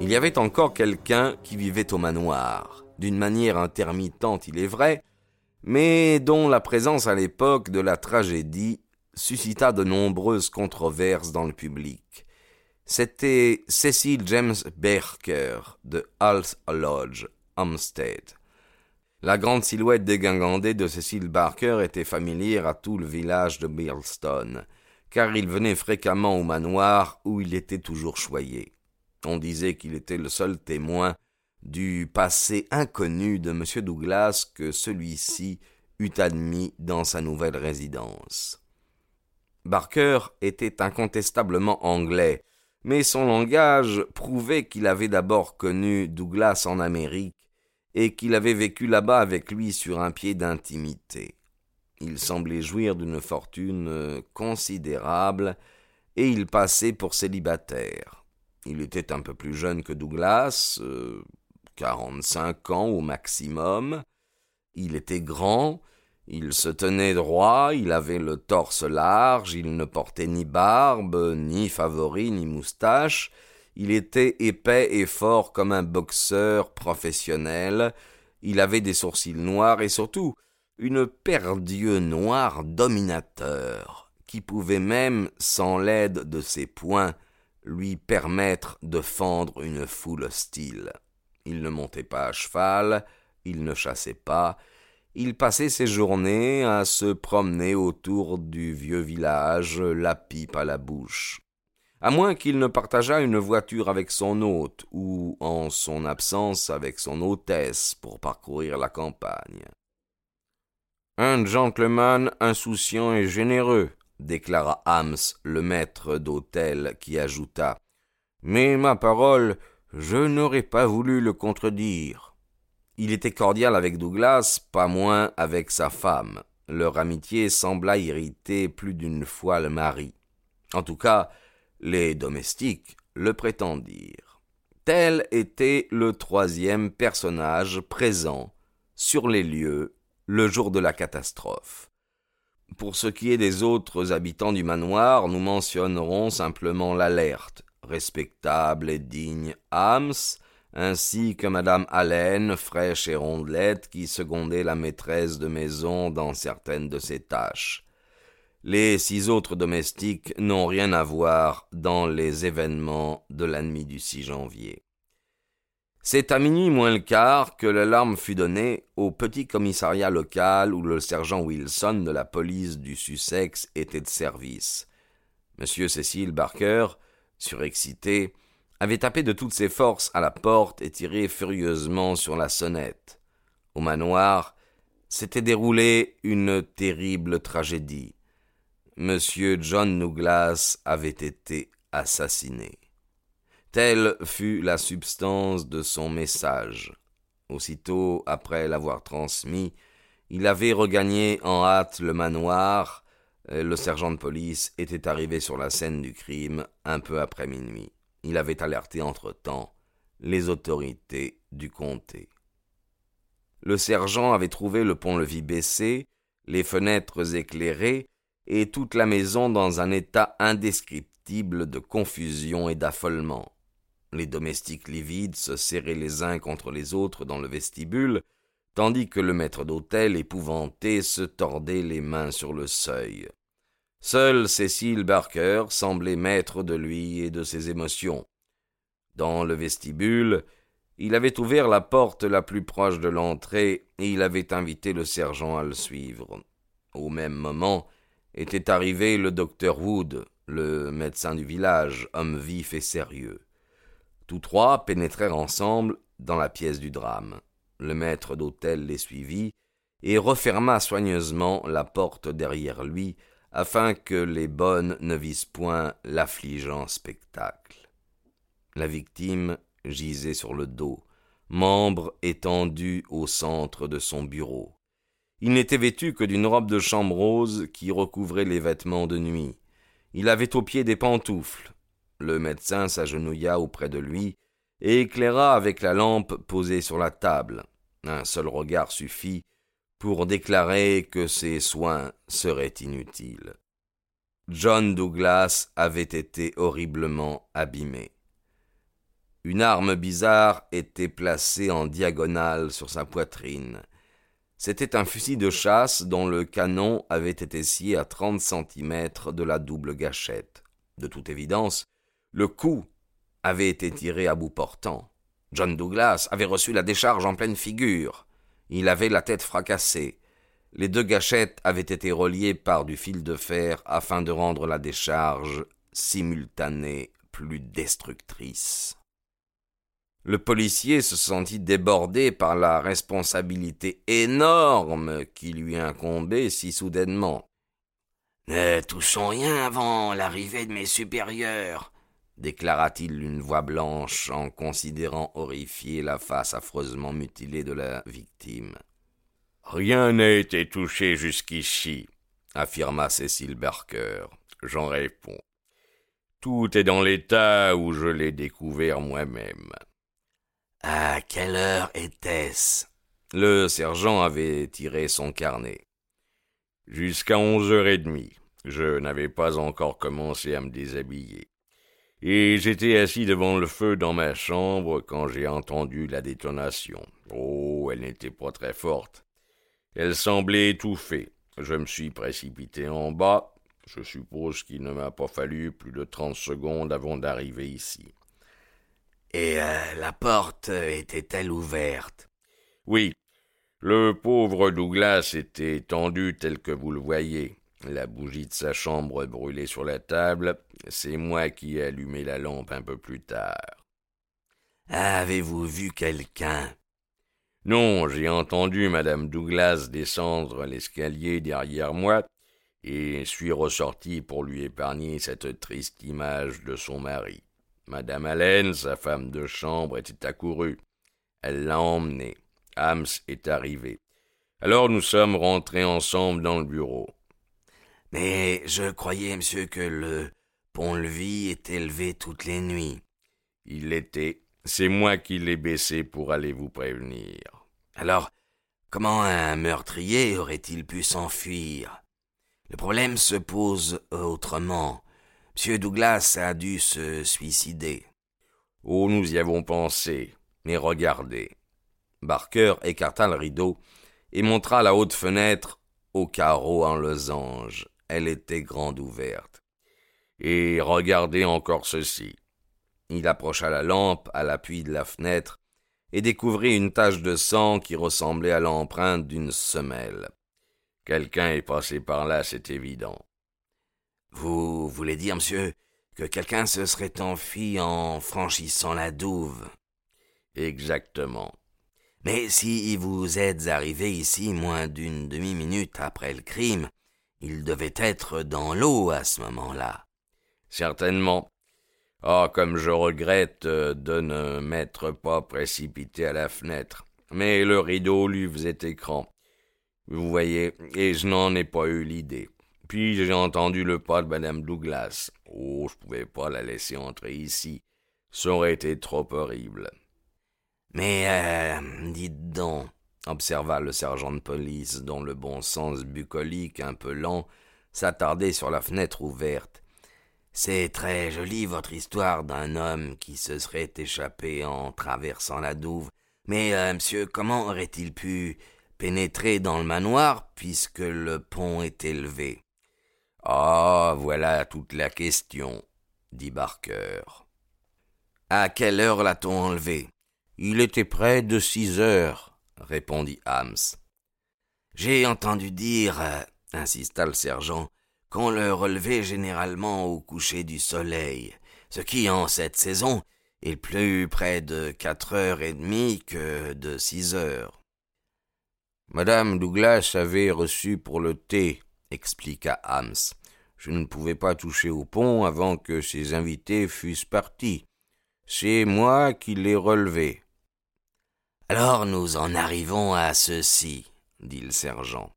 Il y avait encore quelqu'un qui vivait au manoir, d'une manière intermittente il est vrai, mais dont la présence à l'époque de la tragédie suscita de nombreuses controverses dans le public. C'était Cecil James Barker de Hal's Lodge, Hampstead. La grande silhouette dégingandée de Cecil Barker était familière à tout le village de Birlstone, car il venait fréquemment au manoir où il était toujours choyé. On disait qu'il était le seul témoin du passé inconnu de M. Douglas que celui-ci eût admis dans sa nouvelle résidence. Barker était incontestablement anglais, mais son langage prouvait qu'il avait d'abord connu Douglas en Amérique et qu'il avait vécu là-bas avec lui sur un pied d'intimité. Il semblait jouir d'une fortune considérable et il passait pour célibataire. Il était un peu plus jeune que Douglas, euh, quarante-cinq ans au maximum. Il était grand, il se tenait droit, il avait le torse large, il ne portait ni barbe, ni favori, ni moustache. Il était épais et fort comme un boxeur professionnel. Il avait des sourcils noirs et surtout une paire d'yeux noirs dominateurs, qui pouvait même, sans l'aide de ses poings, lui permettre de fendre une foule hostile. Il ne montait pas à cheval, il ne chassait pas, il passait ses journées à se promener autour du vieux village, la pipe à la bouche. À moins qu'il ne partageât une voiture avec son hôte, ou, en son absence, avec son hôtesse pour parcourir la campagne. Un gentleman insouciant et généreux, déclara Hams, le maître d'hôtel, qui ajouta Mais ma parole, je n'aurais pas voulu le contredire. Il était cordial avec Douglas, pas moins avec sa femme. Leur amitié sembla irriter plus d'une fois le mari. En tout cas, les domestiques le prétendirent. Tel était le troisième personnage présent sur les lieux le jour de la catastrophe. Pour ce qui est des autres habitants du manoir, nous mentionnerons simplement l'alerte, respectable et digne Hams, ainsi que madame Allen, fraîche et rondelette, qui secondait la maîtresse de maison dans certaines de ses tâches. Les six autres domestiques n'ont rien à voir dans les événements de la nuit du 6 janvier. C'est à minuit moins le quart que l'alarme fut donnée au petit commissariat local où le sergent Wilson de la police du Sussex était de service. Monsieur Cecil Barker, surexcité, avait tapé de toutes ses forces à la porte et tiré furieusement sur la sonnette. Au manoir s'était déroulée une terrible tragédie. Monsieur John Douglas avait été assassiné. Telle fut la substance de son message. Aussitôt après l'avoir transmis, il avait regagné en hâte le manoir. Le sergent de police était arrivé sur la scène du crime un peu après minuit. Il avait alerté entre-temps les autorités du comté. Le sergent avait trouvé le pont-levis baissé, les fenêtres éclairées et toute la maison dans un état indescriptible de confusion et d'affolement. Les domestiques livides se serraient les uns contre les autres dans le vestibule, tandis que le maître d'hôtel, épouvanté, se tordait les mains sur le seuil. Seul Cécile Barker semblait maître de lui et de ses émotions. Dans le vestibule, il avait ouvert la porte la plus proche de l'entrée et il avait invité le sergent à le suivre. Au même moment était arrivé le docteur Wood, le médecin du village, homme vif et sérieux. Tous trois pénétrèrent ensemble dans la pièce du drame. Le maître d'hôtel les suivit et referma soigneusement la porte derrière lui afin que les bonnes ne visent point l'affligeant spectacle. La victime gisait sur le dos, membre étendu au centre de son bureau. Il n'était vêtu que d'une robe de chambre rose qui recouvrait les vêtements de nuit. Il avait aux pieds des pantoufles. Le médecin s'agenouilla auprès de lui et éclaira avec la lampe posée sur la table. Un seul regard suffit pour déclarer que ses soins seraient inutiles. John Douglas avait été horriblement abîmé. Une arme bizarre était placée en diagonale sur sa poitrine. C'était un fusil de chasse dont le canon avait été scié à trente centimètres de la double gâchette. De toute évidence, le coup avait été tiré à bout portant. John Douglas avait reçu la décharge en pleine figure. Il avait la tête fracassée. Les deux gâchettes avaient été reliées par du fil de fer afin de rendre la décharge simultanée plus destructrice. Le policier se sentit débordé par la responsabilité énorme qui lui incombait si soudainement. Ne touchons rien avant l'arrivée de mes supérieurs, déclara-t-il d'une voix blanche en considérant horrifié la face affreusement mutilée de la victime. Rien n'a été touché jusqu'ici, affirma Cécile Barker. J'en réponds. Tout est dans l'état où je l'ai découvert moi-même. À quelle heure était-ce? Le sergent avait tiré son carnet. Jusqu'à onze heures et demie. Je n'avais pas encore commencé à me déshabiller. Et j'étais assis devant le feu dans ma chambre quand j'ai entendu la détonation. Oh, elle n'était pas très forte. Elle semblait étouffée. Je me suis précipité en bas. Je suppose qu'il ne m'a pas fallu plus de trente secondes avant d'arriver ici. Et euh, la porte était-elle ouverte? Oui. Le pauvre Douglas était tendu tel que vous le voyez. La bougie de sa chambre brûlait sur la table. C'est moi qui ai allumé la lampe un peu plus tard. Avez-vous vu quelqu'un? Non, j'ai entendu madame Douglas descendre l'escalier derrière moi et suis ressorti pour lui épargner cette triste image de son mari. Madame Allen, sa femme de chambre, était accourue. Elle l'a emmené. Hams est arrivé. Alors nous sommes rentrés ensemble dans le bureau. Mais je croyais, monsieur, que le pont-levis était levé toutes les nuits. Il l'était. C'est moi qui l'ai baissé pour aller vous prévenir. Alors, comment un meurtrier aurait-il pu s'enfuir? Le problème se pose autrement. M. Douglas a dû se suicider. Oh, nous y avons pensé. Mais regardez. Barker écarta le rideau et montra la haute fenêtre au carreau en losange. Elle était grande ouverte. Et regardez encore ceci. Il approcha la lampe à l'appui de la fenêtre et découvrit une tache de sang qui ressemblait à l'empreinte d'une semelle. Quelqu'un est passé par là, c'est évident. Vous voulez dire, monsieur, que quelqu'un se serait enfui en franchissant la douve? Exactement. Mais si vous êtes arrivé ici moins d'une demi-minute après le crime, il devait être dans l'eau à ce moment-là. Certainement. Ah, comme je regrette de ne m'être pas précipité à la fenêtre. Mais le rideau lui faisait écran. Vous voyez, et je n'en ai pas eu l'idée. Puis j'ai entendu le pas de madame Douglas. Oh, je pouvais pas la laisser entrer ici. Ça aurait été trop horrible. Mais, euh, dites donc, observa le sergent de police, dont le bon sens bucolique, un peu lent, s'attardait sur la fenêtre ouverte. C'est très joli votre histoire d'un homme qui se serait échappé en traversant la douve. Mais, euh, monsieur, comment aurait-il pu pénétrer dans le manoir puisque le pont est élevé? Ah, voilà toute la question, dit Barker. À quelle heure l'a-t-on enlevé? Il était près de six heures, répondit Hams. J'ai entendu dire, euh, insista le sergent, qu'on le relevait généralement au coucher du soleil, ce qui, en cette saison, est plus près de quatre heures et demie que de six heures. Madame Douglas avait reçu pour le thé, expliqua Hams. Je ne pouvais pas toucher au pont avant que ses invités fussent partis. C'est moi qui l'ai relevé. Alors nous en arrivons à ceci, dit le sergent.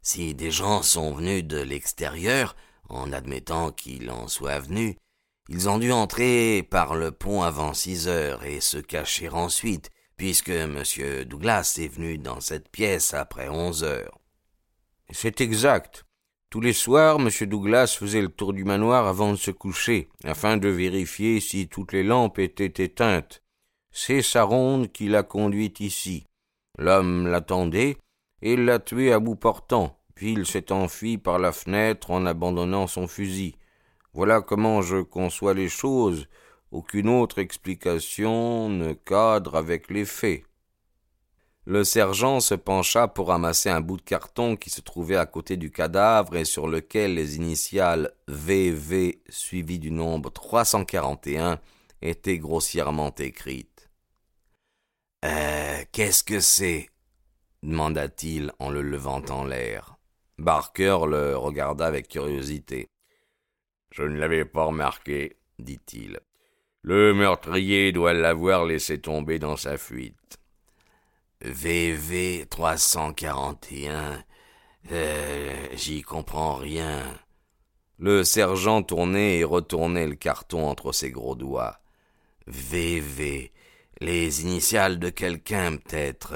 Si des gens sont venus de l'extérieur, en admettant qu'il en soit venu, ils ont dû entrer par le pont avant six heures et se cacher ensuite, puisque M. Douglas est venu dans cette pièce après onze heures. C'est exact. Tous les soirs, M. Douglas faisait le tour du manoir avant de se coucher, afin de vérifier si toutes les lampes étaient éteintes. C'est sa ronde qui l'a conduite ici. L'homme l'attendait et l'a tué à bout portant, puis il s'est enfui par la fenêtre en abandonnant son fusil. Voilà comment je conçois les choses. Aucune autre explication ne cadre avec les faits. Le sergent se pencha pour ramasser un bout de carton qui se trouvait à côté du cadavre et sur lequel les initiales VV suivies du nombre 341 étaient grossièrement écrites. Euh, qu'est-ce que c'est? demanda-t-il en le levant en l'air. Barker le regarda avec curiosité. Je ne l'avais pas remarqué, dit-il. Le meurtrier doit l'avoir laissé tomber dans sa fuite. VV 341. Euh, j'y comprends rien. Le sergent tournait et retournait le carton entre ses gros doigts. VV. Les initiales de quelqu'un, peut-être.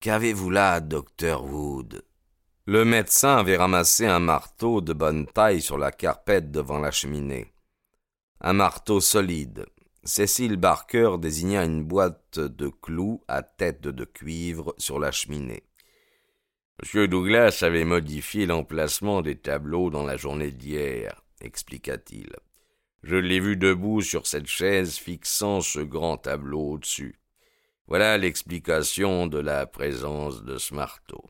Qu'avez-vous là, docteur Wood? Le médecin avait ramassé un marteau de bonne taille sur la carpette devant la cheminée. Un marteau solide, Cécile Barker désigna une boîte de clous à tête de cuivre sur la cheminée. Monsieur Douglas avait modifié l'emplacement des tableaux dans la journée d'hier, expliqua-t-il. Je l'ai vu debout sur cette chaise fixant ce grand tableau au-dessus. Voilà l'explication de la présence de ce marteau.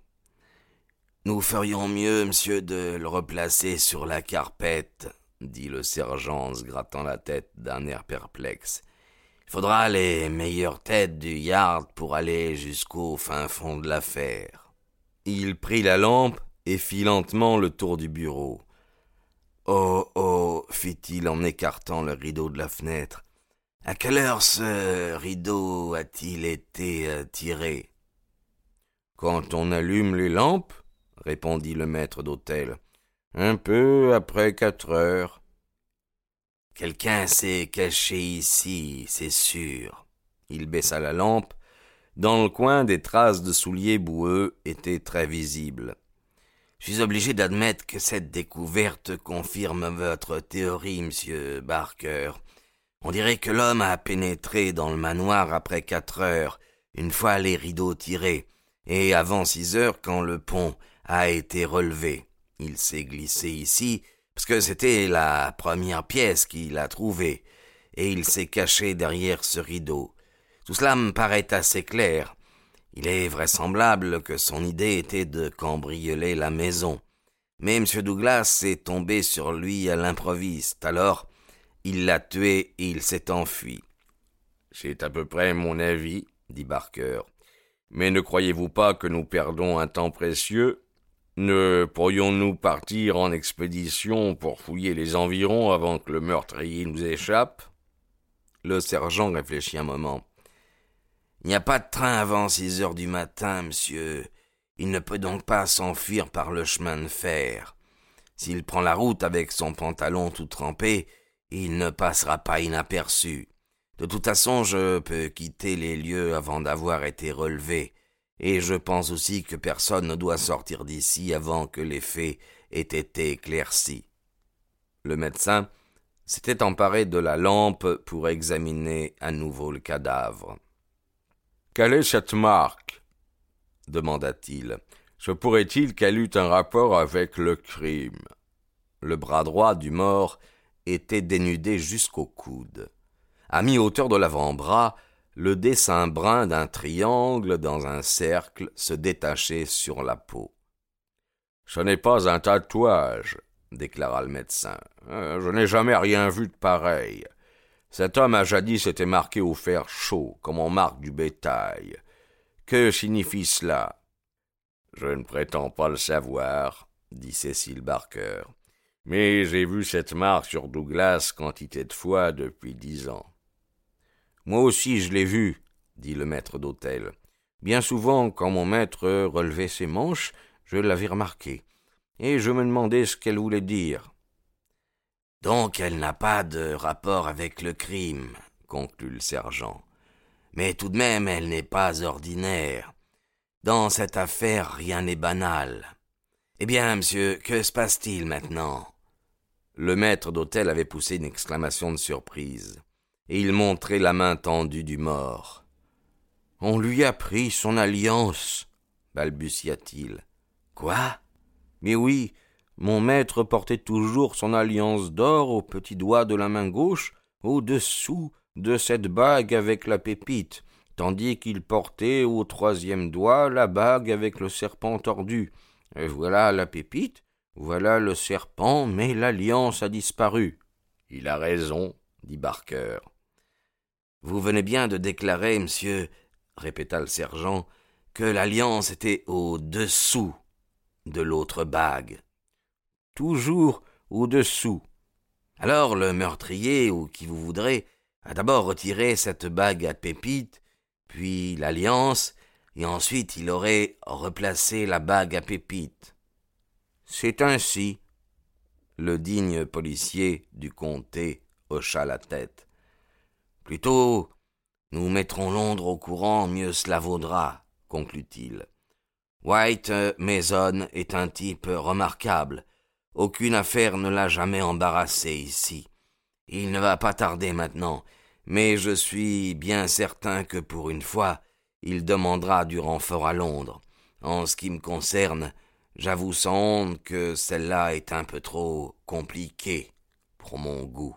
Nous ferions mieux, monsieur, de le replacer sur la carpette, dit le sergent en se grattant la tête d'un air perplexe. Il faudra les meilleures têtes du yard pour aller jusqu'au fin fond de l'affaire. Il prit la lampe et fit lentement le tour du bureau. Oh, oh, fit-il en écartant le rideau de la fenêtre. À quelle heure ce rideau a-t-il été euh, tiré? Quand on allume les lampes, répondit le maître d'hôtel. Un peu après quatre heures. Quelqu'un s'est caché ici, c'est sûr. Il baissa la lampe. Dans le coin, des traces de souliers boueux étaient très visibles. Je suis obligé d'admettre que cette découverte confirme votre théorie, monsieur Barker. On dirait que l'homme a pénétré dans le manoir après quatre heures, une fois les rideaux tirés, et avant six heures quand le pont a été relevé. Il s'est glissé ici, parce que c'était la première pièce qu'il a trouvée, et il s'est caché derrière ce rideau. Tout cela me paraît assez clair. Il est vraisemblable que son idée était de cambrioler la maison. Mais M. Douglas est tombé sur lui à l'improviste, alors il l'a tué et il s'est enfui. C'est à peu près mon avis, dit Barker. Mais ne croyez-vous pas que nous perdons un temps précieux? Ne pourrions-nous partir en expédition pour fouiller les environs avant que le meurtrier nous échappe? Le sergent réfléchit un moment. Il n'y a pas de train avant six heures du matin, monsieur. Il ne peut donc pas s'enfuir par le chemin de fer. S'il prend la route avec son pantalon tout trempé, il ne passera pas inaperçu. De toute façon, je peux quitter les lieux avant d'avoir été relevé et je pense aussi que personne ne doit sortir d'ici avant que les faits aient été éclaircis. Le médecin s'était emparé de la lampe pour examiner à nouveau le cadavre. Quelle est cette marque? demanda-t-il. Se pourrait-il qu'elle eût un rapport avec le crime? Le bras droit du mort était dénudé jusqu'au coude. À mi-hauteur de l'avant-bras, le dessin brun d'un triangle dans un cercle se détachait sur la peau. Ce n'est pas un tatouage, déclara le médecin. Euh, je n'ai jamais rien vu de pareil. Cet homme a jadis été marqué au fer chaud, comme on marque du bétail. Que signifie cela? Je ne prétends pas le savoir, dit Cécile Barker. Mais j'ai vu cette marque sur Douglas quantité de fois depuis dix ans. Moi aussi je l'ai vu, dit le maître d'hôtel. Bien souvent, quand mon maître relevait ses manches, je l'avais remarqué, et je me demandais ce qu'elle voulait dire. Donc elle n'a pas de rapport avec le crime, conclut le sergent. Mais tout de même elle n'est pas ordinaire. Dans cette affaire rien n'est banal. Eh bien, monsieur, que se passe-t-il maintenant? Le maître d'hôtel avait poussé une exclamation de surprise, et il montrait la main tendue du mort. On lui a pris son alliance, balbutia-t-il. Quoi? Mais oui, mon maître portait toujours son alliance d'or au petit doigt de la main gauche, au-dessous de cette bague avec la pépite, tandis qu'il portait au troisième doigt la bague avec le serpent tordu. Voilà la pépite, voilà le serpent, mais l'alliance a disparu. Il a raison, dit Barker. Vous venez bien de déclarer, monsieur, répéta le sergent, que l'alliance était au-dessous de l'autre bague toujours au-dessous. Alors le meurtrier, ou qui vous voudrez, a d'abord retiré cette bague à pépite, puis l'alliance, et ensuite il aurait replacé la bague à pépite. C'est ainsi. Le digne policier du comté hocha la tête. Plutôt, nous mettrons Londres au courant, mieux cela vaudra, conclut-il. White Mason est un type remarquable, aucune affaire ne l'a jamais embarrassé ici. Il ne va pas tarder maintenant, mais je suis bien certain que pour une fois, il demandera du renfort à Londres. En ce qui me concerne, j'avoue sans honte que celle-là est un peu trop compliquée pour mon goût.